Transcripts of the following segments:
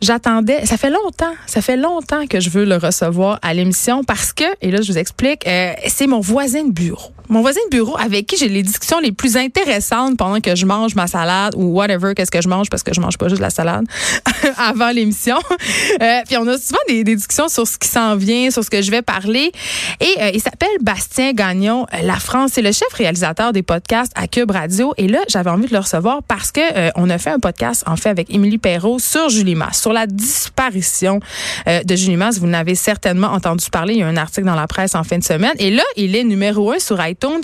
J'attendais, ça fait longtemps, ça fait longtemps que je veux le recevoir à l'émission parce que, et là je vous explique, euh, c'est mon voisin de bureau mon voisin de bureau avec qui j'ai les discussions les plus intéressantes pendant que je mange ma salade ou whatever, qu'est-ce que je mange parce que je mange pas juste la salade avant l'émission. Euh, puis on a souvent des, discussions sur ce qui s'en vient, sur ce que je vais parler. Et euh, il s'appelle Bastien Gagnon. Euh, la France, c'est le chef réalisateur des podcasts à Cube Radio. Et là, j'avais envie de le recevoir parce que on a fait un podcast en fait avec Émilie Perrault sur Julie Masse, sur la disparition de Julie Masse. Vous n'avez certainement entendu parler. Il y a un article dans la presse en fin de semaine. Et là, il est numéro un sur iTunes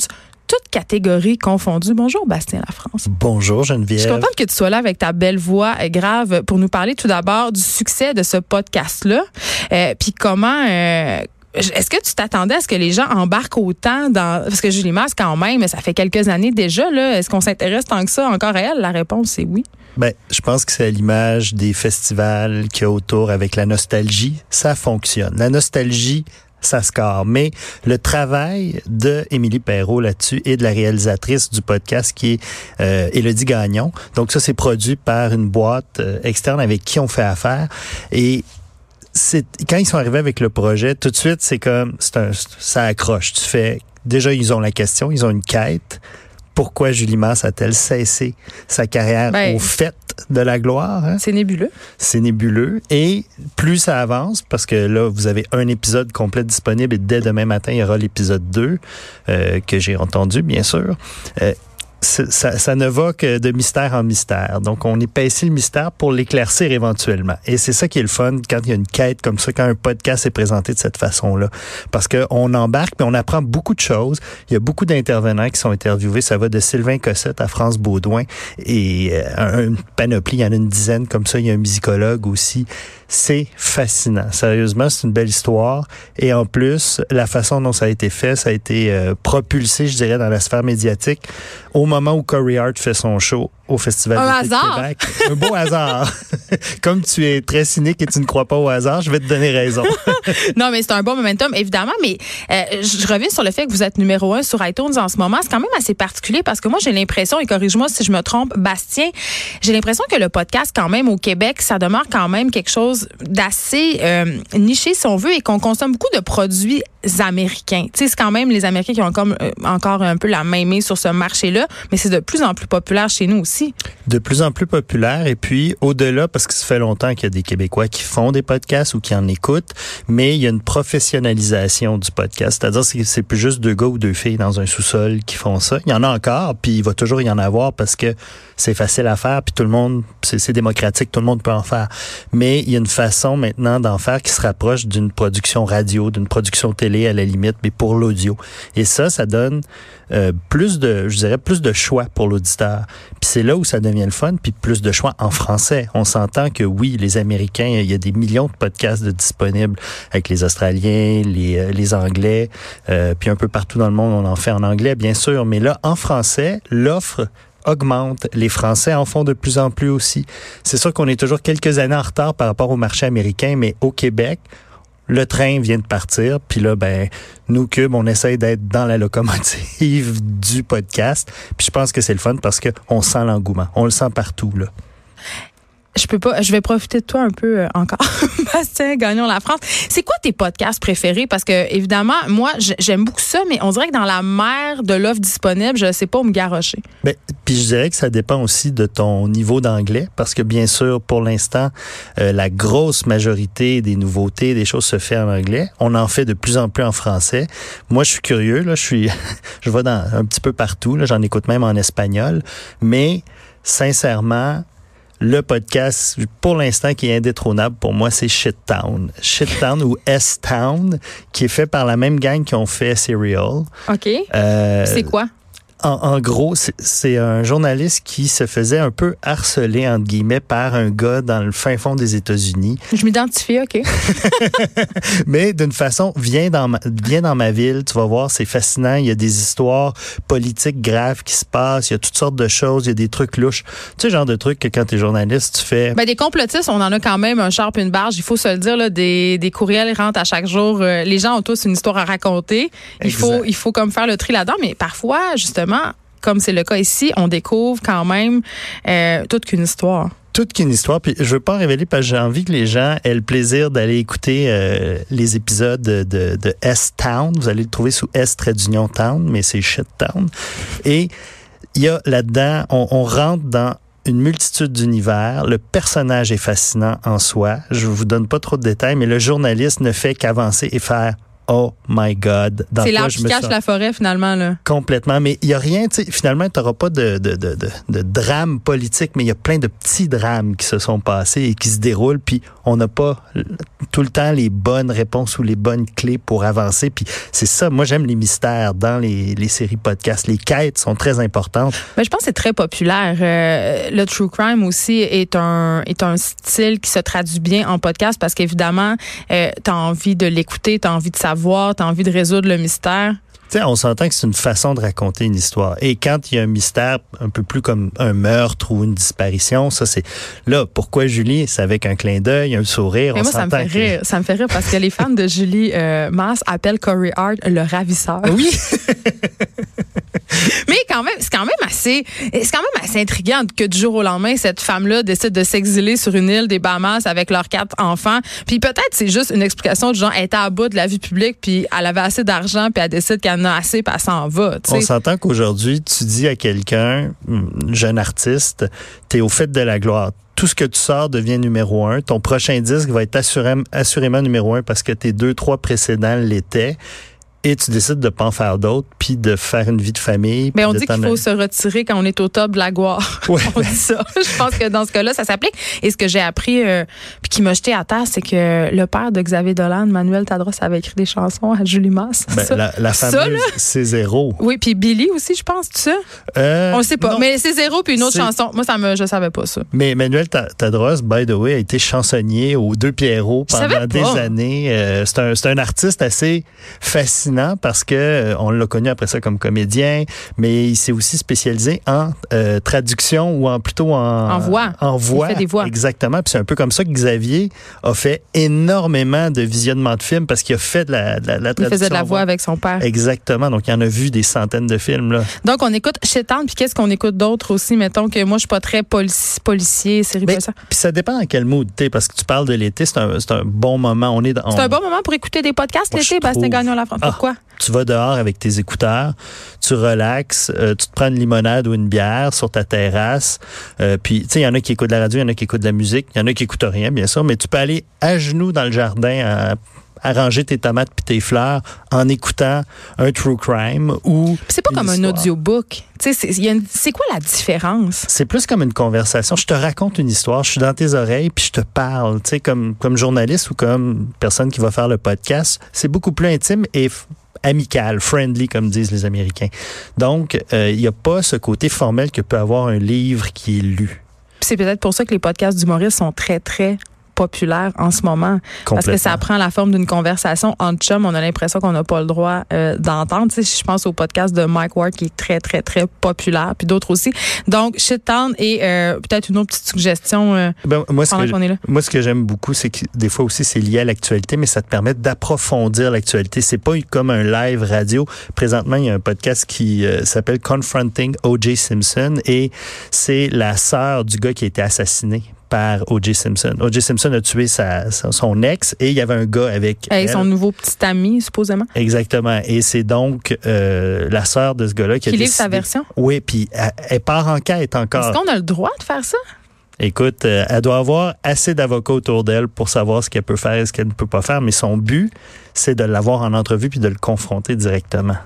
toutes catégories confondues. Bonjour, Bastien France. Bonjour, Geneviève. Je suis contente que tu sois là avec ta belle voix grave pour nous parler tout d'abord du succès de ce podcast-là. Euh, puis comment... Euh, est-ce que tu t'attendais à ce que les gens embarquent autant dans parce que Julie Masse quand même ça fait quelques années déjà là est-ce qu'on s'intéresse tant que ça encore à elle? La réponse c'est oui. Ben, je pense que c'est à l'image des festivals qu'il y a autour avec la nostalgie, ça fonctionne. La nostalgie ça score. Mais le travail de Émilie Perrault là-dessus et de la réalisatrice du podcast qui est euh, Élodie Gagnon. Donc ça, c'est produit par une boîte euh, externe avec qui on fait affaire. Et c'est quand ils sont arrivés avec le projet, tout de suite, c'est comme c'est ça accroche. Tu fais déjà ils ont la question, ils ont une quête pourquoi Julie Masse a-t-elle cessé sa carrière ben, au fait de la gloire? Hein? C'est nébuleux. C'est nébuleux. Et plus ça avance, parce que là, vous avez un épisode complet disponible et dès demain matin, il y aura l'épisode 2 euh, que j'ai entendu, bien sûr. Euh, ça, ça, ne va que de mystère en mystère. Donc, on épaissit le mystère pour l'éclaircir éventuellement. Et c'est ça qui est le fun quand il y a une quête comme ça, quand un podcast est présenté de cette façon-là. Parce qu'on embarque, mais on apprend beaucoup de choses. Il y a beaucoup d'intervenants qui sont interviewés. Ça va de Sylvain Cossette à France Baudouin et euh, une panoplie, il y en a une dizaine comme ça. Il y a un musicologue aussi. C'est fascinant. Sérieusement, c'est une belle histoire. Et en plus, la façon dont ça a été fait, ça a été euh, propulsé, je dirais, dans la sphère médiatique moment où Corey Hart fait son show au Festival de Québec. Un beau hasard. Comme tu es très cynique et tu ne crois pas au hasard, je vais te donner raison. non, mais c'est un bon momentum, évidemment. Mais euh, je reviens sur le fait que vous êtes numéro un sur iTunes en ce moment. C'est quand même assez particulier parce que moi, j'ai l'impression, et corrige-moi si je me trompe, Bastien, j'ai l'impression que le podcast, quand même, au Québec, ça demeure quand même quelque chose d'assez euh, niché, si on veut, et qu'on consomme beaucoup de produits américains. Tu sais, c'est quand même les Américains qui ont encore, euh, encore un peu la main mise sur ce marché-là, mais c'est de plus en plus populaire chez nous aussi. De plus en plus populaire et puis au-delà, parce que ça fait longtemps qu'il y a des Québécois qui font des podcasts ou qui en écoutent, mais il y a une professionnalisation du podcast. C'est-à-dire que c'est plus juste deux gars ou deux filles dans un sous-sol qui font ça. Il y en a encore, puis il va toujours y en avoir parce que c'est facile à faire, puis tout le monde, c'est démocratique, tout le monde peut en faire. Mais il y a une façon maintenant d'en faire qui se rapproche d'une production radio, d'une production télé à la limite, mais pour l'audio. Et ça, ça donne euh, plus de, je dirais, plus de choix pour l'auditeur. Puis c'est là où ça devient le fun, puis plus de choix en français. On s'entend que oui, les Américains, il y a des millions de podcasts de disponibles avec les Australiens, les, euh, les Anglais, euh, puis un peu partout dans le monde, on en fait en anglais, bien sûr. Mais là, en français, l'offre augmente. Les Français en font de plus en plus aussi. C'est sûr qu'on est toujours quelques années en retard par rapport au marché américain, mais au Québec, le train vient de partir, puis là, ben, nous, Cube, on essaye d'être dans la locomotive du podcast. Puis je pense que c'est le fun parce qu'on sent l'engouement. On le sent partout, là je peux pas, je vais profiter de toi un peu euh, encore. Bastien, gagnons la France. C'est quoi tes podcasts préférés? Parce que, évidemment, moi, j'aime beaucoup ça, mais on dirait que dans la mer de l'offre disponible, je sais pas où me garrocher. Ben, puis je dirais que ça dépend aussi de ton niveau d'anglais, parce que bien sûr, pour l'instant, euh, la grosse majorité des nouveautés, des choses se fait en anglais. On en fait de plus en plus en français. Moi, je suis curieux, là, je suis, je vais un petit peu partout, là, j'en écoute même en espagnol, mais sincèrement, le podcast, pour l'instant, qui est indétrônable pour moi, c'est Shit Town. Shit Town ou S-Town, qui est fait par la même gang qui ont fait Serial. OK. Euh, c'est quoi? En, gros, c'est un journaliste qui se faisait un peu harceler, entre guillemets, par un gars dans le fin fond des États-Unis. Je m'identifie, OK. Mais d'une façon, viens dans, ma, viens dans ma ville, tu vas voir, c'est fascinant. Il y a des histoires politiques graves qui se passent, il y a toutes sortes de choses, il y a des trucs louches. Tu sais, genre de trucs que quand tu es journaliste, tu fais... Ben, des complotistes, on en a quand même un sharp, une barge, il faut se le dire, là, des, des courriels rentrent à chaque jour. Euh, les gens ont tous une histoire à raconter. Il faut, il faut comme faire le tri là-dedans, mais parfois, justement, comme c'est le cas ici, on découvre quand même euh, toute qu'une histoire toute qu'une histoire. Puis je veux pas en révéler parce que j'ai envie que les gens aient le plaisir d'aller écouter euh, les épisodes de, S-Town. Vous allez le trouver sous S trait d'union Town, mais c'est Shit Town. Et il y a là-dedans, on, on rentre dans une multitude d'univers. Le personnage est fascinant en soi. Je vous donne pas trop de détails, mais le journaliste ne fait qu'avancer et faire Oh my God. C'est l'arbre qui cache la forêt, finalement. Là. Complètement. Mais il n'y a rien, tu sais, finalement, tu n'auras pas de, de, de, de, drame politique, mais il y a plein de petits drames qui se sont passés et qui se déroulent. Puis on n'a pas tout le temps les bonnes réponses ou les bonnes clés pour avancer. Puis c'est ça, moi j'aime les mystères dans les, les séries podcasts. Les quêtes sont très importantes. Mais je pense que c'est très populaire. Euh, le true crime aussi est un, est un style qui se traduit bien en podcast parce qu'évidemment, euh, tu as envie de l'écouter, tu as envie de savoir voir, tu as envie de résoudre le mystère? sais, on s'entend que c'est une façon de raconter une histoire. Et quand il y a un mystère un peu plus comme un meurtre ou une disparition, ça c'est là. Pourquoi Julie C'est avec un clin d'œil, un sourire. Mais moi, ça me fait rire. Ça me fait rire parce que les fans de Julie euh, Mass appellent Corey Hart le ravisseur. Oui. Mais quand même, c'est quand même assez, c'est quand même assez intriguant que du jour au lendemain, cette femme-là décide de s'exiler sur une île des Bahamas avec leurs quatre enfants. Puis peut-être c'est juste une explication du genre, elle était à bout de la vie publique, puis elle avait assez d'argent, puis elle décide qu'elle en a assez, puis elle s'en va. On s'entend qu'aujourd'hui, tu dis à quelqu'un, jeune artiste, t'es au fait de la gloire tout ce que tu sors devient numéro un. Ton prochain disque va être assurément, assurément numéro un parce que tes deux, trois précédents l'étaient et tu décides de pas en faire d'autres, puis de faire une vie de famille. Mais on dit qu'il faut se retirer quand on est au top de la gloire. on dit ça. Je pense que dans ce cas-là, ça s'applique. Et ce que j'ai appris, euh, puis qui m'a jeté à terre, c'est que le père de Xavier Dolan, Manuel Tadros, avait écrit des chansons à Julie Masse. Ben, la, la fameuse C'est zéro. Oui, puis Billy aussi, je pense, tu sais? Euh, on ne sait pas. Mais c'est zéro, puis une autre chanson. Moi, ça me, je savais pas ça. Mais Manuel Tadros, by the way, a été chansonnier aux Deux Pierrots pendant des années. Euh, c'est un, un artiste assez fascinant parce que euh, on l'a connu après ça comme comédien, mais il s'est aussi spécialisé en euh, traduction ou en plutôt en en voix. En voix. Il fait des voix. Exactement. Puis c'est un peu comme ça que Xavier a fait énormément de visionnements de films parce qu'il a fait de la, de la, traduction. Il faisait de la voix avec son père. Exactement. Donc il en a vu des centaines de films là. Donc on écoute Chétan, puis qu'est-ce qu'on écoute d'autre aussi? Mettons que moi je suis pas très policier, série ça. Puis ça dépend dans quel mood t'es parce que tu parles de l'été, c'est un, un bon moment. On est. C'est un bon moment pour écouter des podcasts l'été, Bastien Gagnon la France. Ah. Tu vas dehors avec tes écouteurs, tu relaxes, euh, tu te prends une limonade ou une bière sur ta terrasse. Euh, puis, tu sais, il y en a qui écoutent de la radio, il y en a qui écoutent de la musique, il y en a qui écoutent rien, bien sûr, mais tu peux aller à genoux dans le jardin à arranger tes tomates puis tes fleurs en écoutant un true crime ou c'est pas comme un audiobook. C'est quoi la différence? C'est plus comme une conversation. Je te raconte une histoire je suis dans tes oreilles puis je te parle. Tu sais comme comme journaliste ou comme personne qui va faire le podcast c'est beaucoup plus intime et amical, friendly, comme disent les Américains. Donc, euh, il n'y a pas ce côté formel que peut avoir un livre qui est lu. C'est peut-être pour ça que les podcasts d'humoristes sont très, très populaire en ce moment. Parce que ça prend la forme d'une conversation entre chums. On a l'impression qu'on n'a pas le droit euh, d'entendre. Je pense au podcast de Mike Ward qui est très, très, très populaire, puis d'autres aussi. Donc, Shittown et euh, peut-être une autre petite suggestion euh, ben, moi, ce que est là. Moi, ce que j'aime beaucoup, c'est que des fois aussi, c'est lié à l'actualité, mais ça te permet d'approfondir l'actualité. C'est pas comme un live radio. Présentement, il y a un podcast qui euh, s'appelle Confronting O.J. Simpson et c'est la sœur du gars qui a été assassiné par O.J. Simpson. O.J. Simpson a tué sa, son ex et il y avait un gars avec son nouveau petit ami, supposément. Exactement. Et c'est donc euh, la sœur de ce gars-là qui, qui a livre sa version? Oui, puis elle, part en quête encore. Est-ce qu'on a le droit de faire ça? Écoute, euh, elle doit avoir assez d'avocats autour d'elle pour savoir ce qu'elle peut faire et ce qu'elle ne peut pas faire, mais son but, c'est de l'avoir en entrevue puis de le confronter directement.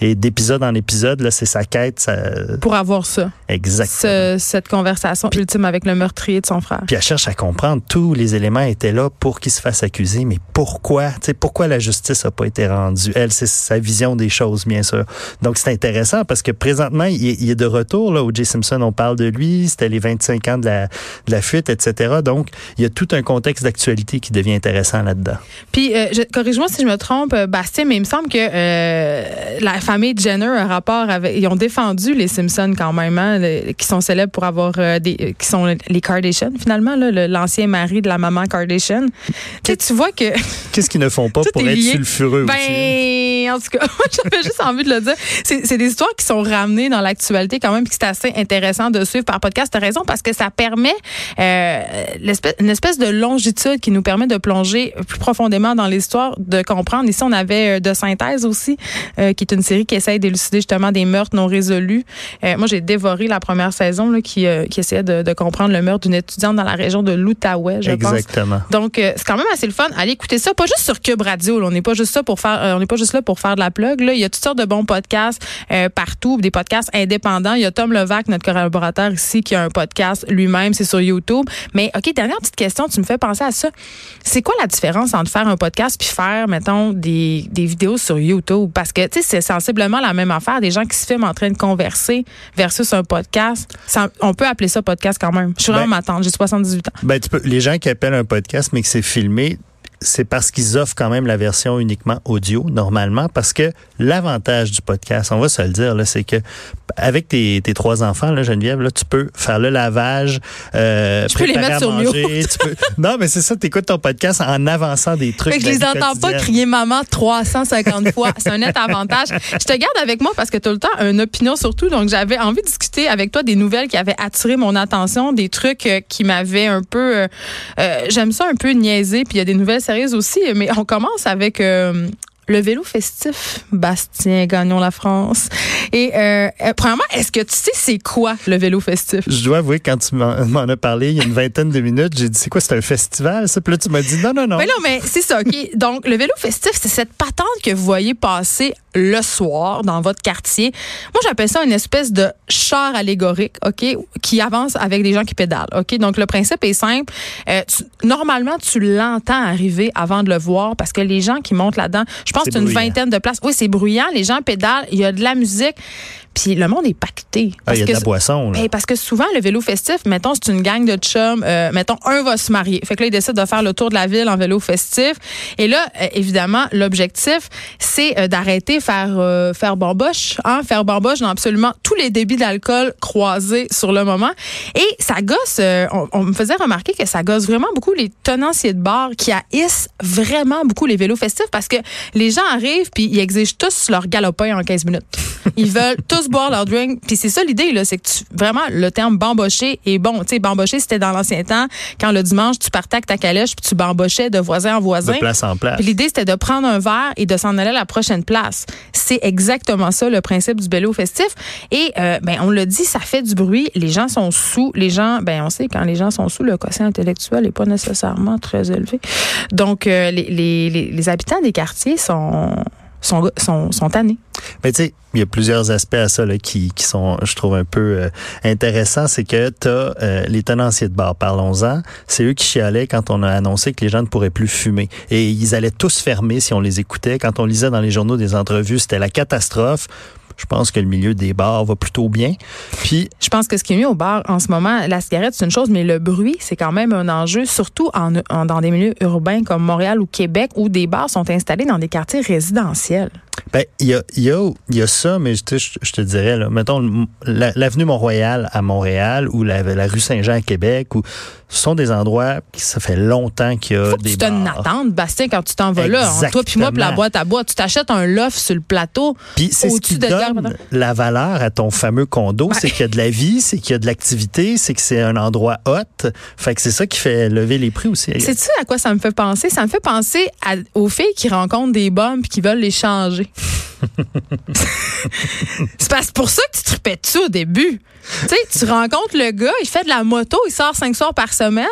Et d'épisode en épisode, là, c'est sa quête. Ça... Pour avoir ça. Exactement. Ce, cette conversation ultime avec le meurtrier de son frère. Puis elle cherche à comprendre. Tous les éléments étaient là pour qu'il se fasse accuser. Mais pourquoi? Tu sais, pourquoi la justice a pas été rendue? Elle, c'est sa vision des choses, bien sûr. Donc, c'est intéressant parce que présentement, il est, il est de retour, là, Jay Simpson, on parle de lui. C'était les 25 ans de la, de la fuite, etc. Donc, il y a tout un contexte d'actualité qui devient intéressant là-dedans. Puis, euh, corrige-moi si je me trompe, euh, Bastien, mais il me semble que euh, la famille Jenner a rapport avec. Ils ont défendu les Simpsons quand même, hein, le- qui sont célèbres pour avoir des. euh, qui sont les Kardashian, finalement, l'ancien mari de la maman Kardashian. Tu tu vois que. Qu'est-ce qu'ils ne font pas pour être sulfureux aussi? Ben, en tout cas, moi, j'avais juste envie de le dire. C'est des histoires qui sont ramenées dans l'actualité quand même, puis c'est assez intéressant de suivre par podcast. T'as raison, parce que ça permet euh, une espèce de longitude qui nous permet de plonger plus profondément dans l'histoire, de comprendre. Ici, on avait euh, De Synthèse aussi, euh, qui est une série qui essaye d'élucider justement des meurtres non résolus. Euh, moi, j'ai dévoré la première saison là, qui, euh, qui essayait de, de comprendre le meurtre d'une étudiante dans la région de l'Outaouais, je pense. Exactement. Donc, euh, c'est quand même assez le fun. Allez écouter ça, pas juste sur Cube Radio. là. On n'est pas juste ça pour faire, on n'est pas juste là pour faire de la plug. Là, il y a toutes sortes de bons podcasts partout, des podcasts indépendants. Il y a Tom Levac, notre collaborateur ici, qui a un podcast lui-même. C'est sur YouTube. Mais ok, dernière petite question. Tu me fais penser à ça. C'est quoi la différence entre faire un podcast puis faire, mettons, des, des vidéos sur YouTube? Parce que tu sais, c'est sensiblement la même affaire. Des gens qui se filment en train de converser versus un podcast. Ça- on peut appeler ça podcast quand même. Je suis vraiment Ben- ma tante. J'ai 78 ans. Ben, tu peux, les gens qui appellent un podcast, mais que c'est filmé, c'est parce qu'ils offrent quand même la version uniquement audio, normalement, parce que l'avantage du podcast, on va se le dire, là, c'est que avec tes, tes trois enfants, là, Geneviève, là, tu peux faire le lavage, euh, Je peux les préparer mettre à sur manger, tu peux- Non, mais c'est ça, tu écoutes ton podcast en avançant des trucs. Fait que je les entends pas crier maman 350 fois. C'est un net avantage. Je te garde avec moi parce que tu as le temps une opinion surtout. Donc, j'avais envie de discuter avec toi des nouvelles qui avaient attiré mon attention, des trucs euh, qui m'avaient un peu... euh, euh, J'aime ça un peu niaiser. Puis il y a des nouvelles aussi. Mais on commence avec... euh, le vélo festif, Bastien Gagnon la France. Et euh, euh, premièrement, est-ce que tu sais c'est quoi le vélo festif? Je dois avouer, quand tu m'en as parlé il y a une vingtaine de minutes, j'ai dit, c'est quoi, c'est un festival, ça? Puis là, tu m'as dit, non, non, non. Mais non, mais c'est ça, OK. Donc, le vélo festif, c'est cette patente que vous voyez passer le soir dans votre quartier. Moi, j'appelle ça une espèce de char allégorique, OK, qui avance avec des gens qui pédalent, OK? Donc, le principe est simple. Euh, tu- normalement, tu l'entends arriver avant de le voir parce que les gens qui montent là-dedans, je pense C'est que c'est une bruyant. vingtaine de places. Oui, c'est bruyant. Les gens pédalent, il y a de la musique. Puis le monde est pacté. Ah, il y a Parce de la que- boisson, là. Hey, parce que souvent, le vélo festif, mettons, c'est une gang de chums. euh, mettons, un va se marier. Fait que là, il décide de faire le tour de la ville en vélo festif. Et là, euh, évidemment, l'objectif, c'est euh, d'arrêter faire euh, faire bamboche, hein, faire bamboche dans absolument tous les débits d'alcool croisés sur le moment. Et ça gosse, euh, on, on me faisait remarquer que ça gosse vraiment beaucoup les tenanciers de bar qui haïssent vraiment beaucoup les vélos festifs parce que les gens arrivent puis ils exigent tous leur galopin en 15 minutes. Ils veulent tous boire leur drink. Puis c'est ça l'idée, là, c'est que tu, vraiment, le terme bambocher est bon. Tu sais, bambocher, c'était dans l'ancien temps, quand le dimanche, tu partais avec ta calèche puis tu bambochais de voisin en voisin. De place en place. Puis l'idée, c'était de prendre un verre et de s'en aller à la prochaine place. C'est exactement ça, le principe du vélo festif. Et, euh, ben, on le dit, ça fait du bruit. Les gens sont sous. Les gens, ben, on sait, quand les gens sont sous, le quotient intellectuel n'est pas nécessairement très élevé. Donc, euh, les, les, les, les habitants des quartiers sont, sont, sont, tannés. Mais tu sais, il y a plusieurs aspects à ça là, qui, qui sont, je trouve, un peu euh, intéressants. C'est que tu as les tenanciers de bar, parlons-en. C'est eux qui chialaient quand on a annoncé que les gens ne pourraient plus fumer. Et ils allaient tous fermer si on les écoutait. Quand on lisait dans les journaux des entrevues, c'était la catastrophe. Je pense que le milieu des bars va plutôt bien. Puis, Je pense que ce qui est mieux au bar en ce moment, la cigarette, c'est une chose, mais le bruit, c'est quand même un enjeu, surtout en, dans des milieux urbains comme Montréal ou Québec, où des bars sont installés dans des quartiers résidentiels. Ben, il y a, y, a, y a ça, mais je te, je, te dirais, là, mettons, l'avenue Mont-Royal à Montréal ou la, la rue Saint-Jean à Québec, où ce sont des endroits qui ça fait longtemps qu'il y a Faut que des tu te une attente, Bastien, quand tu t'en vas là. Toi puis moi, puis la boîte à bois, tu t'achètes un loft sur le plateau. Puis c'est ce qui de donne la valeur à ton fameux condo, c'est qu'il y a de la vie, c'est qu'il y a de l'activité, c'est que c'est un endroit hot. Fait que c'est ça qui fait lever les prix aussi. Sais-tu à quoi ça me fait penser? Ça me fait penser à- aux filles qui rencontrent des bombes puis qui veulent les changer. C'est parce pour ça que tu tripais dessus au début. Tu sais, tu rencontres le gars, il fait de la moto, il sort cinq soirs par semaine.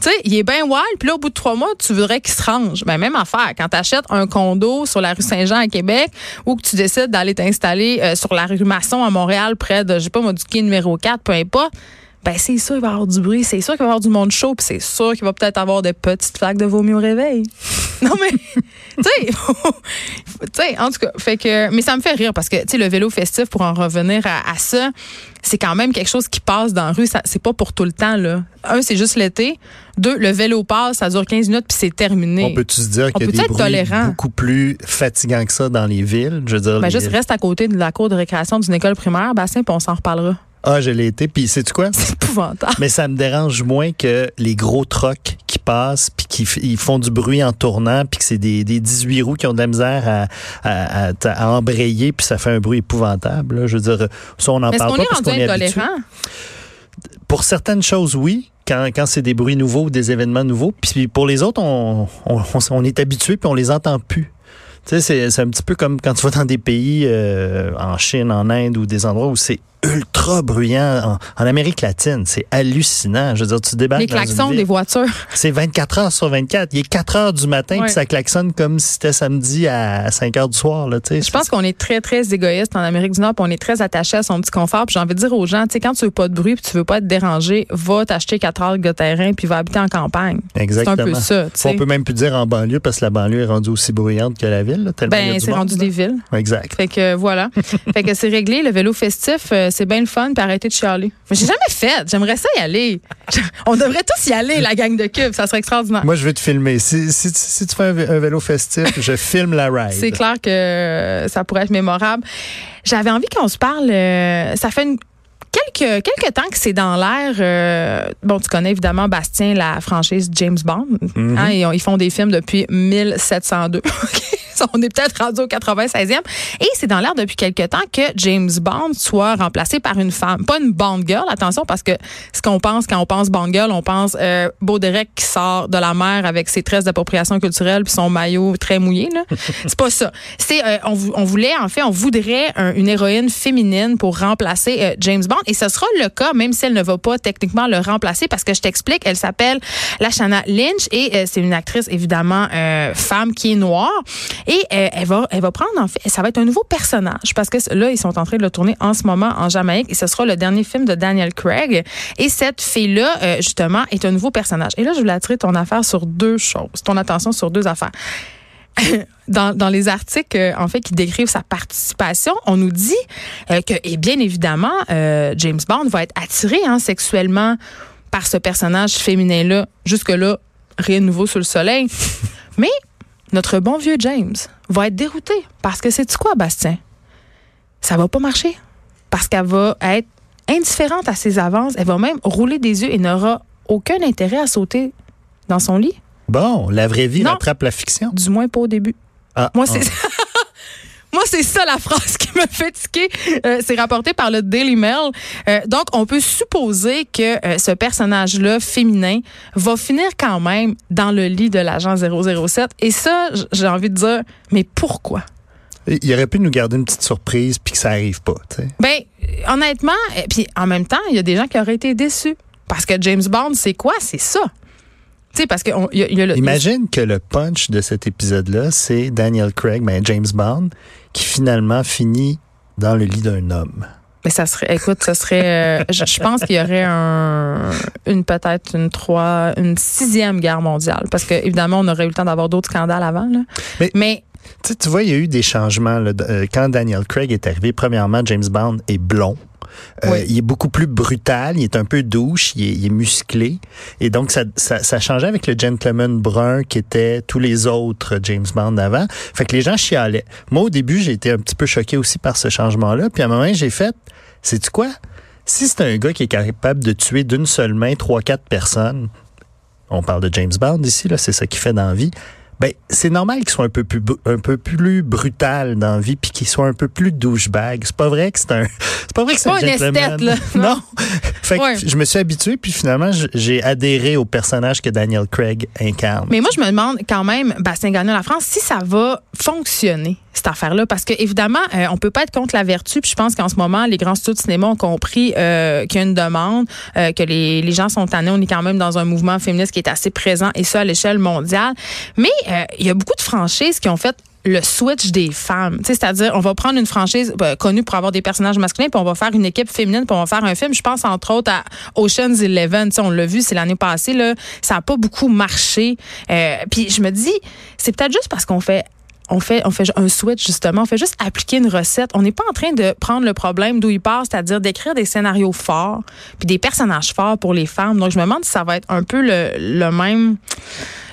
Tu sais, il est bien wild, puis là, au bout de trois mois, tu voudrais qu'il se range. Ben, même affaire. Quand tu achètes un condo sur la rue Saint-Jean à Québec ou que tu décides d'aller t'installer euh, sur la rue Masson à Montréal, près de, je sais pas, moi, du quai numéro 4, peu importe, ben, c'est sûr qu'il va y avoir du bruit, c'est sûr qu'il va y avoir du monde chaud, puis c'est sûr qu'il va peut-être avoir des petites flaques de vomi au réveil. non, mais, tu sais, tu sais, en tout cas, fait que, mais ça me fait rire parce que, tu sais, le vélo festif, pour en revenir à, à ça, c'est quand même quelque chose qui passe dans la rue. C'est pas pour tout le temps, là. Un, c'est juste l'été. Deux, le vélo passe, ça dure 15 minutes puis c'est terminé. On peut-tu se dire qu'il y a des bruits tolérant? beaucoup plus fatigants que ça dans les villes? Je veux dire, ben, juste reste à côté de la cour de récréation d'une école primaire, Bastien, puis on s'en reparlera. Ah, je l'ai été. Puis, sais-tu quoi? C'est épouvantable. Mais ça me dérange moins que les gros trucks qui passent puis qui ils font du bruit en tournant puis que c'est des, des 18 roues qui ont de la misère à, à, embrayer puis ça fait un bruit épouvantable. Je veux dire, ça, on n'en parle pas parce qu'on est habitué. Pour certaines choses, oui. Quand, quand c'est des bruits nouveaux, des événements nouveaux. Puis pour les autres, on, on, on est habitué puis on les entend plus. Tu sais, c'est un petit peu comme quand tu vas dans des pays euh, en Chine, en Inde ou des endroits où c'est ultra bruyant en, Amérique latine. C'est hallucinant. Je veux dire, tu débarques Les klaxons des voitures. C'est 24 heures sur 24. Il est 4 heures du matin puis ça klaxonne comme si c'était samedi à 5 heures du soir. Là, je pense qu'on est très, très égoïste en Amérique du Nord on est très attaché à son petit confort. Puis j'ai envie de dire aux gens, tu sais, quand tu veux pas de bruit puis tu veux pas être dérangé, va t'acheter 4 heures de terrain puis va habiter en campagne. Exactement. C'est un peu ça. On peut même plus dire en banlieue parce que la banlieue est rendue aussi bruyante que la ville. ben, c'est rendu des villes. Exact. Fait que voilà. fait que c'est réglé. Le vélo festif, euh, c'est bien le fun arrêter de chialer. Mais j'ai jamais fait. J'aimerais ça y aller. On devrait tous y aller, la gang de cubes. Ça serait extraordinaire. Moi, je vais te filmer. Si, si, tu fais un, vélo festif, je filme la ride. C'est clair que ça pourrait être mémorable. J'avais envie qu'on se parle. Euh, ça fait une quelques, quelques temps que c'est dans l'air. Euh, bon, tu connais évidemment Bastien, la franchise James Bond. Mm-hmm. Hein, ils, ils, font des films depuis 1702. on est peut-être rendu au 96e. Et c'est dans l'air depuis quelque temps que James Bond soit remplacé par une femme. Pas une Bond girl, attention, parce que ce qu'on pense quand on pense Bond girl, on pense euh, Baudérec qui sort de la mer avec ses tresses d'appropriation culturelle puis son maillot très mouillé. Là. c'est pas ça. C'est euh, on, on, voulait, en fait, on voudrait une héroïne féminine pour remplacer euh, James Bond. Et ce sera le cas, même si elle ne va pas techniquement le remplacer, parce que je t'explique, elle s'appelle Lashana Lynch et euh, c'est une actrice, évidemment, femme qui est noire. Et euh, elle, va, elle va prendre, en fait, ça va être un nouveau personnage parce que là, ils sont en train de le tourner en ce moment en Jamaïque et ce sera le dernier film de Daniel Craig. Et cette fille-là, euh, justement, est un nouveau personnage. Et là, je voulais attirer ton affaire sur deux choses, ton attention sur deux affaires. Dans, dans, les articles euh, en fait qui décrivent sa participation, on nous dit que et bien évidemment James Bond va être attiré hein, sexuellement par ce personnage féminin là. Jusque là, rien de nouveau sous le soleil. Mais notre bon vieux James va être dérouté parce que c'est quoi, Bastien? Ça va pas marcher. Parce qu'elle va être indifférente à ses avances. Elle va même rouler des yeux et n'aura aucun intérêt à sauter dans son lit. Bon, la vraie vie rattrape la fiction. Du moins pas au début. Ah, Moi, c'est ah. Moi, c'est ça la phrase qui me fait tiquer. Euh, c'est rapporté par le Daily Mail. Euh, donc, on peut supposer que euh, ce personnage-là, féminin, va finir quand même dans le lit de l'agent 007. Et ça, j'ai envie de dire, mais pourquoi? Il aurait pu nous garder une petite surprise puis que ça arrive pas, tu sais. Ben, honnêtement, et puis en même temps, il y a des gens qui auraient été déçus. Parce que James Bond, c'est quoi? C'est ça parce que Imagine que le punch de cet épisode-là, c'est Daniel Craig, mais ben, James Bond, qui finalement finit dans le lit d'un homme. Mais ça serait, écoute, ça serait, euh, je, pense qu'il y aurait un, une peut-être une trois, une sixième guerre mondiale, parce que évidemment, on aurait eu le temps d'avoir d'autres scandales avant. Mais, tu vois, il y a eu des changements. Euh, quand Daniel Craig est arrivé, premièrement, James Bond est blond. Euh, il est beaucoup plus brutal, il est un peu douche, il est, musclé. Et donc, ça, ça, changeait avec le gentleman brun qui était tous les autres James Bond avant. Fait que les gens chialaient. Moi, au début, j'ai été un petit peu choqué aussi par ce changement-là. Puis à un moment, j'ai fait, sais-tu quoi? Si c'est un gars qui est capable de tuer d'une seule main trois, quatre personnes, on parle de James Bond ici, là, c'est ça qu'il fait dans la vie, Ben, c'est normal qu'il soit un peu plus un peu plus brutal dans la vie puis qu'il soit un peu plus douchebag. C'est pas vrai que c'est un c'est pas vrai que c'est un, Esthète, là. Non. fait que je me suis habitué puis finalement j'ai adhéré au personnage que Daniel Craig incarne. Mais moi je me demande quand même Bastien Gagnon la France si ça va fonctionner cette affaire-là parce que évidemment euh, on peut pas être contre la vertu puis je pense qu'en ce moment les grands studios de cinéma ont compris euh, qu'il y a une demande euh, que les, les gens sont tannés on est quand même dans un mouvement féministe qui est assez présent et ça à l'échelle mondiale mais euh, il y a beaucoup de franchises qui ont fait le switch des femmes. C'est-à-dire, on va prendre une franchise euh, connue pour avoir des personnages masculins, puis on va faire une équipe féminine, puis on va faire un film. Je pense entre autres à Ocean's Eleven. on l'a vu, c'est l'année passée. Là, ça n'a pas beaucoup marché. Euh, puis je me dis, c'est peut-être juste parce qu'on fait on fait, on fait un switch, justement. On fait juste appliquer une recette. On n'est pas en train de prendre le problème d'où il part, c'est-à-dire d'écrire des scénarios forts, puis des personnages forts pour les femmes. Donc, je me demande si ça va être un peu le même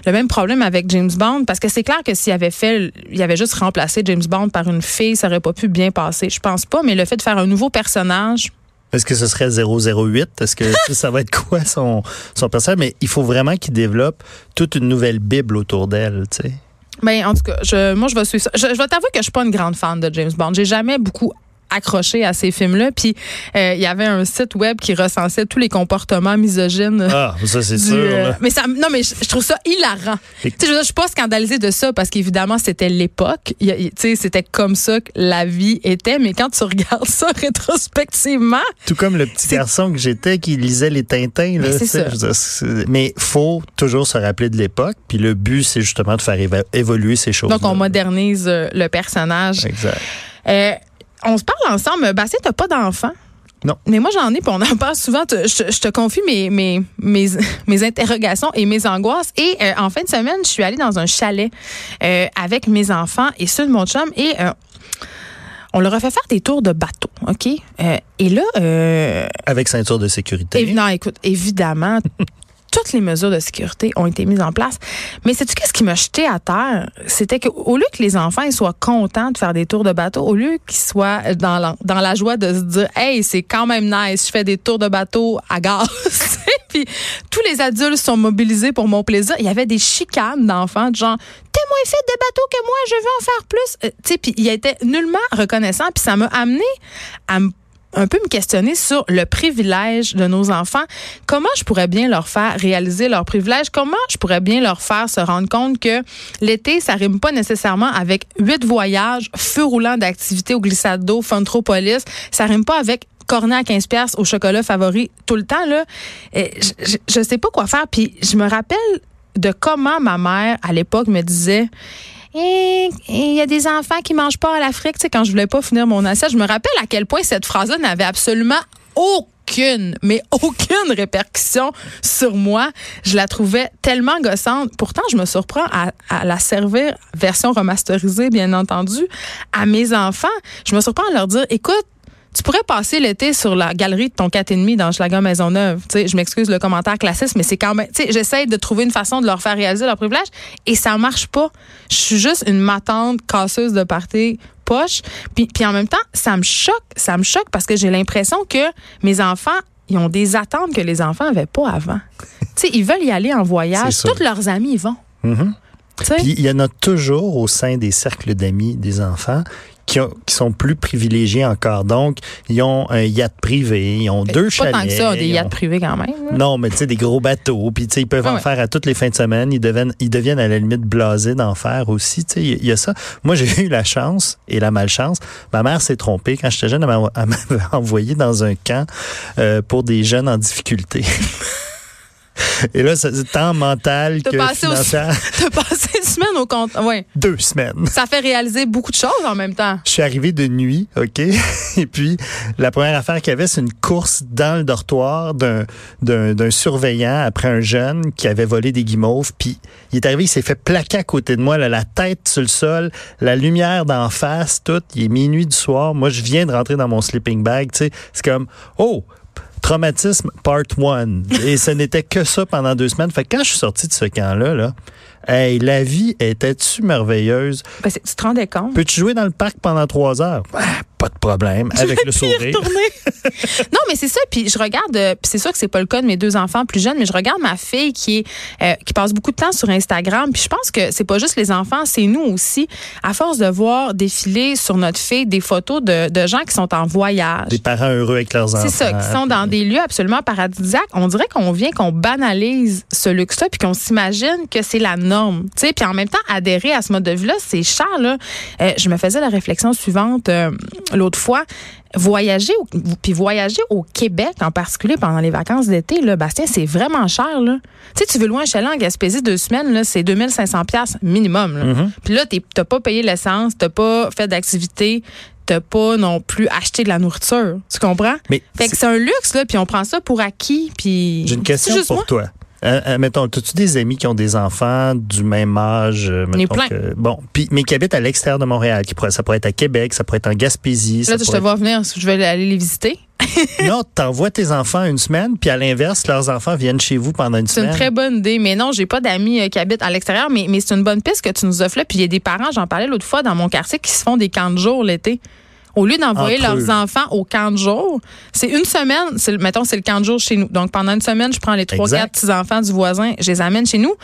le même problème avec James Bond parce que c'est clair que s'il avait fait il avait juste remplacé James Bond par une fille, ça aurait pas pu bien passer. Je pense pas, mais le fait de faire un nouveau personnage est-ce que ce serait 008? Est-ce que ça va être quoi son, son personnage? Mais il faut vraiment qu'il développe toute une nouvelle Bible autour d'elle, tu sais. Ben, en tout cas, je, moi, je vais suivre ça. Je, je vais t'avouer que je suis pas une grande fan de James Bond. J'ai jamais beaucoup accroché à ces films-là. Puis euh, il y avait un site web qui recensait tous les comportements misogynes. Ah, ça c'est sûr. Euh, mais ça, non, mais je, trouve ça hilarant. Tu sais, je, suis pas scandalisée de ça parce qu'évidemment c'était l'époque. Tu sais, c'était comme ça que la vie était. Mais quand tu regardes ça rétrospectivement, tout comme le petit garçon que j'étais qui lisait les Tintins. Là, c'est ça. mais faut toujours se rappeler de l'époque. Puis le but c'est justement de faire évoluer ces choses. Donc on modernise euh, le personnage. Exact on se parle ensemble. Bastien, t'as pas d'enfant? Non. Mais moi, j'en ai, puis on en parle souvent. Je, te confie mes, mes, mes, mes, interrogations et mes angoisses. Et euh, en fin de semaine, je suis allée dans un chalet euh, avec mes enfants et ceux de mon chum. Et euh, on leur a fait faire des tours de bateau, OK? et là... avec ceinture de sécurité. non, écoute, évidemment, toutes les mesures de sécurité ont été mises en place. Mais c'est tu qu'est-ce qui m'a jeté à terre? C'était qu'au lieu que les enfants soient contents de faire des tours de bateau, au lieu qu'ils soient dans la, dans la joie de se dire, hey, c'est quand même nice, je fais des tours de bateau à gaz. Puis tous les adultes sont mobilisés pour mon plaisir. Il y avait des chicanes d'enfants, de genre, t'es moins fait de bateau que moi, je veux en faire plus. Euh, puis il été nullement reconnaissant. Puis ça m'a amené à me un peu me questionner sur le privilège de nos enfants. Comment je pourrais bien leur faire réaliser leur privilège? Comment je pourrais bien leur faire se rendre compte que l'été, ça rime pas nécessairement avec huit voyages, feu roulant d'activités au glissade d'eau, Funtropolis. Ça rime pas avec cornet à 15 pièces au chocolat favori tout le temps là. Je, je sais pas quoi faire puis je me rappelle de comment ma mère à l'époque me disait il y a des enfants qui mangent pas à l'Afrique. Tu sais, quand je voulais pas finir mon assiette, je me rappelle à quel point cette phrase-là n'avait absolument aucune, mais aucune répercussion sur moi. Je la trouvais tellement gossante. Pourtant, je me surprends à, à, la servir version remasterisée, bien entendu, à mes enfants. Je me surprends à leur dire, écoute, tu pourrais passer l'été sur la galerie de ton 4,5 dans Schlager Maisonneuve. Tu sais, je m'excuse le commentaire classiste, mais c'est quand même. Tu sais, j'essaie de trouver une façon de leur faire réaliser leur privilège et ça marche pas. Je suis juste une matante casseuse de party poche. Puis, puis en même temps, ça me choque. Ça me choque parce que j'ai l'impression que mes enfants ils ont des attentes que les enfants n'avaient pas avant. tu sais, ils veulent y aller en voyage. Tous leurs amis y vont. Mm-hmm. Puis il y en a toujours au sein des cercles d'amis des enfants qui, sont plus privilégiés encore. Donc, ils ont un yacht privé, ils ont deux chalets. Pas tant que ça, des yachts privés quand même. Non, mais tu sais, des gros bateaux. Puis, tu sais, ils peuvent en faire à toutes les fins de semaine. Ils deviennent, ils deviennent à la limite blasés d'en faire aussi. Tu sais, il y, a ça. Moi, j'ai eu la chance et la malchance. Ma mère s'est trompée. Quand j'étais jeune, elle m'avait envoyé dans un camp euh, pour des jeunes en difficulté. Et là, c'est tant mental que financier. T'as passé une semaine au compte. Ouais. Deux semaines. Ça fait réaliser beaucoup de choses en même temps. Je suis arrivé de nuit, OK? Et puis, la première affaire qu'il y avait, c'est une course dans le dortoir d'un, surveillant après un jeune qui avait volé des guimauves. Puis, il est arrivé, il s'est fait plaquer à côté de moi, la tête sur le sol, la lumière d'en face, tout. Il est minuit du soir. Moi, je viens de rentrer dans mon sleeping bag, tu sais. C'est comme, oh, Traumatisme Part 1. Et ce n'était que ça pendant deux semaines. Fait que quand je suis sorti de ce camp-là, là, hey, la vie était-tu merveilleuse? Ben, tu te rendais compte? Peux-tu jouer dans le parc pendant trois heures? Ah, pas de problème, avec le sourire. non, mais c'est ça. Puis je regarde, euh, puis c'est sûr que c'est pas le cas de mes deux enfants plus jeunes, mais je regarde ma fille qui est euh, qui passe beaucoup de temps sur Instagram. Puis je pense que c'est pas juste les enfants, c'est nous aussi. À force de voir défiler sur notre fille des photos de, de gens qui sont en voyage, des parents heureux avec leurs enfants, c'est ça, qui sont dans des lieux absolument paradisiaques. On dirait qu'on vient qu'on banalise ce luxe-là, puis qu'on s'imagine que c'est la norme. Tu sais, puis en même temps adhérer à ce mode de vie-là, c'est cher là. Euh, je me faisais la réflexion suivante l'autre fois voyager puis voyager au Québec en particulier pendant les vacances d'été là Bastien c'est vraiment cher là. Tu sais tu veux loin un chalet en Gaspésie deux semaines là c'est 2500 pièces minimum là. Mm-hmm. puis là t'as pas payé l'essence t'as pas fait d'activité t'as pas non plus acheté de la nourriture. Tu comprends? Mais fait que c'est un luxe là puis on prend ça pour acquis puis j'ai une question pour toi euh, euh, mettons, as-tu des amis qui ont des enfants du même âge? Euh, que, bon, puis mais qui habitent à l'extérieur de Montréal, qui pourrait, ça pourrait être à Québec, ça pourrait être en Gaspésie. Là, je te vois venir, je vais aller les visiter. non, t'envoies tes enfants une semaine, puis à l'inverse, leurs enfants viennent chez vous pendant une semaine. C'est une très bonne idée. Mais non, j'ai pas d'amis qui habitent à l'extérieur, mais, mais c'est une bonne piste que tu nous offres là. Puis il y a des parents, j'en parlais l'autre fois dans mon quartier, qui se font des camps de jour l'été. Au lieu d'envoyer leurs enfants au camp de jour, c'est une semaine, c'est, mettons, c'est le camp de jour chez nous. Donc, pendant une semaine, je prends les trois, quatre petits-enfants du voisin, je les amène chez nous.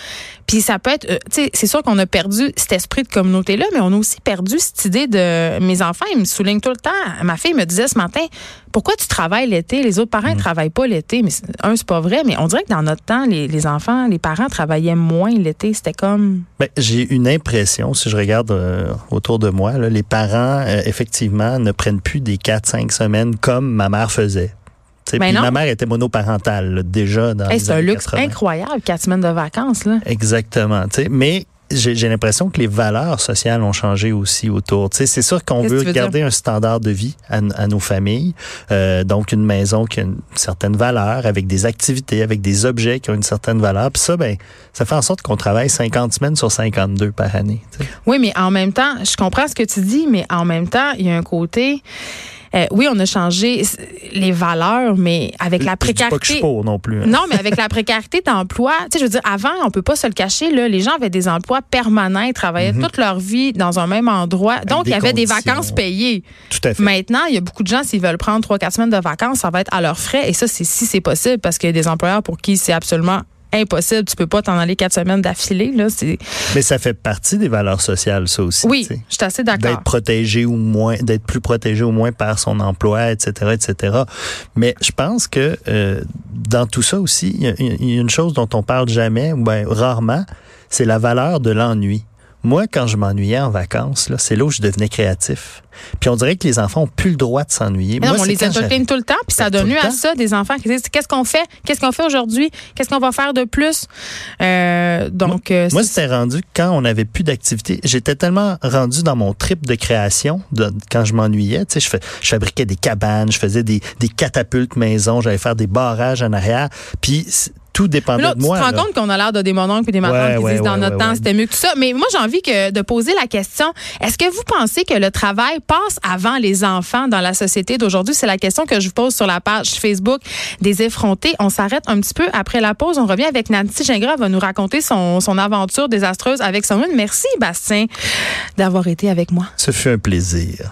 Puis ça peut être, euh, tu sais, c'est sûr qu'on a perdu cet esprit de communauté-là, mais on a aussi perdu cette idée de mes enfants, ils me soulignent tout le temps. Ma fille me disait ce matin, pourquoi tu travailles l'été? Les autres parents ne mm. travaillent pas l'été. Mais un, c'est pas vrai, mais on dirait que dans notre temps, les, enfants, les parents travaillaient moins l'été. C'était comme. Ben, j'ai une impression, si je regarde euh, autour de moi, les parents, euh, effectivement, ne prennent plus des 4-5 semaines comme ma mère faisait. Ben ma mère était monoparentale déjà dans C'est un luxe incroyable, quatre semaines de vacances. Là. Exactement. Mais j'ai l'impression que les valeurs sociales ont changé aussi autour. c'est sûr qu'on veut garder un standard de vie à, nos familles, euh, donc une maison qui a une certaine valeur, avec des activités, avec des objets qui ont une certaine valeur. Puis ça, ben, ça fait en sorte qu'on travaille 50 semaines sur 52 par année. Oui, mais en même temps, je comprends ce que tu dis, mais en même temps, il y a un côté euh, oui, on a changé les valeurs, mais avec la précarité. Pas que je pour non plus. Hein. Non, mais avec la précarité d'emploi, tu sais, je veux dire, avant, on peut pas se le cacher, là, les gens avaient des emplois permanents, ils travaillaient mhm. toute leur vie dans un même endroit. Donc, il y avait des vacances payées. Tout à fait. Maintenant, il y a beaucoup de gens, s'ils veulent prendre trois, quatre semaines de vacances, ça va être à leurs frais. Et ça, c'est si c'est possible, parce qu'il y a des employeurs pour qui c'est absolument impossible. Tu peux pas t'en aller quatre semaines d'affilée. Là, Mais ça fait partie des valeurs sociales, ça aussi. Oui, je suis assez d'accord. D'être protégé ou moins, d'être plus protégé au moins par son emploi, etc., etc. Mais je pense que euh, dans tout ça aussi, il y, a une chose dont on parle jamais, ou ben, rarement, c'est la valeur de l'ennui. Moi, quand je m'ennuyais en vacances, là, c'est là où je devenais créatif. Puis on dirait que les enfants ont plus le droit de s'ennuyer. on les entertaine tout le temps, puis ça donne lieu à ça, des enfants qui disent qu'est-ce qu'on fait, qu'est-ce qu'on fait aujourd'hui, qu'est-ce qu'on va faire de plus? Euh, donc, moi, moi c'était rendu quand on n'avait plus d'activité. J'étais tellement rendu dans mon trip de création de, quand je m'ennuyais. Tu sais, je fabriquais des cabanes, je faisais des, des catapultes maison, j'allais faire des barrages en arrière. Puis tout dépendait de moi. Tu te rends compte qu'on a l'air de des mononcles et des mamans qui disent dans notre temps c'était mieux que tout ça. Mais moi, j'ai envie que, de poser la question est-ce que vous pensez que le travail passe avant les enfants dans la société d'aujourd'hui? C'est la question que je vous pose sur la page Facebook des effrontés. On s'arrête un petit peu après la pause. On revient avec Nancy Gingras. Elle va nous raconter son, son aventure désastreuse avec son Merci, Bastien, d'avoir été avec moi. Ce fut un plaisir.